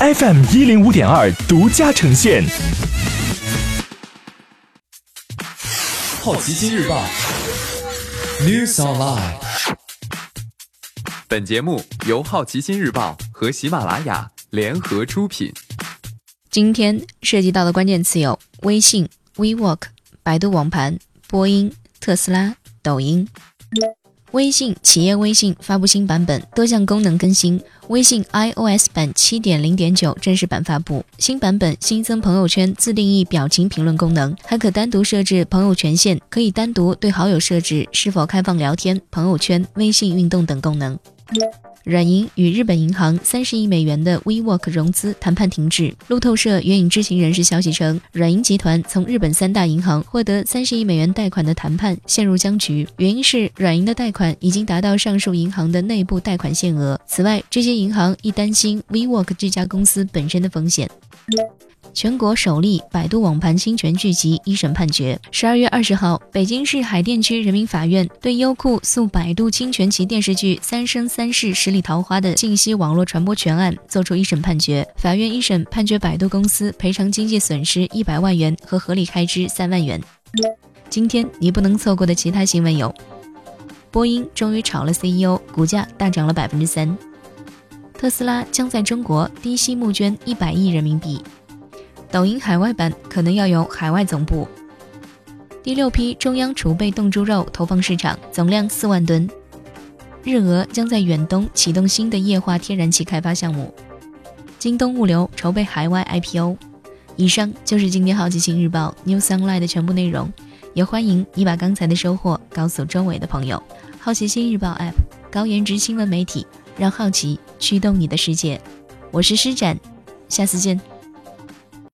FM 一零五点二独家呈现。好奇心日报，News Online。本节目由好奇心日报和喜马拉雅联合出品。今天涉及到的关键词有微信、WeWork、百度网盘、波音、特斯拉、抖音。微信企业微信发布新版本，多项功能更新。微信 iOS 版七点零点九正式版发布，新版本新增朋友圈自定义表情评论功能，还可单独设置朋友权限，可以单独对好友设置是否开放聊天、朋友圈、微信运动等功能。软银与日本银行三十亿美元的 WeWork 融资谈判停滞。路透社援引知情人士消息称，软银集团从日本三大银行获得三十亿美元贷款的谈判陷入僵局，原因是软银的贷款已经达到上述银行的内部贷款限额。此外，这些银行亦担心 WeWork 这家公司本身的风险。全国首例百度网盘侵权剧集一审判决。十二月二十号，北京市海淀区人民法院对优酷诉百度侵权其电视剧《三生三三世十里桃花》的信息网络传播权案作出一审判决。法院一审判决百度公司赔偿经济损失一百万元和合理开支三万元。今天你不能错过的其他新闻有：波音终于炒了 CEO，股价大涨了百分之三；特斯拉将在中国低息募捐一百亿人民币。抖音海外版可能要有海外总部。第六批中央储备冻猪肉投放市场，总量四万吨。日俄将在远东启动新的液化天然气开发项目。京东物流筹备海外 IPO。以上就是今天好奇心日报 New Sunlight 的全部内容，也欢迎你把刚才的收获告诉周围的朋友。好奇心日报 App 高颜值新闻媒体，让好奇驱动你的世界。我是施展，下次见。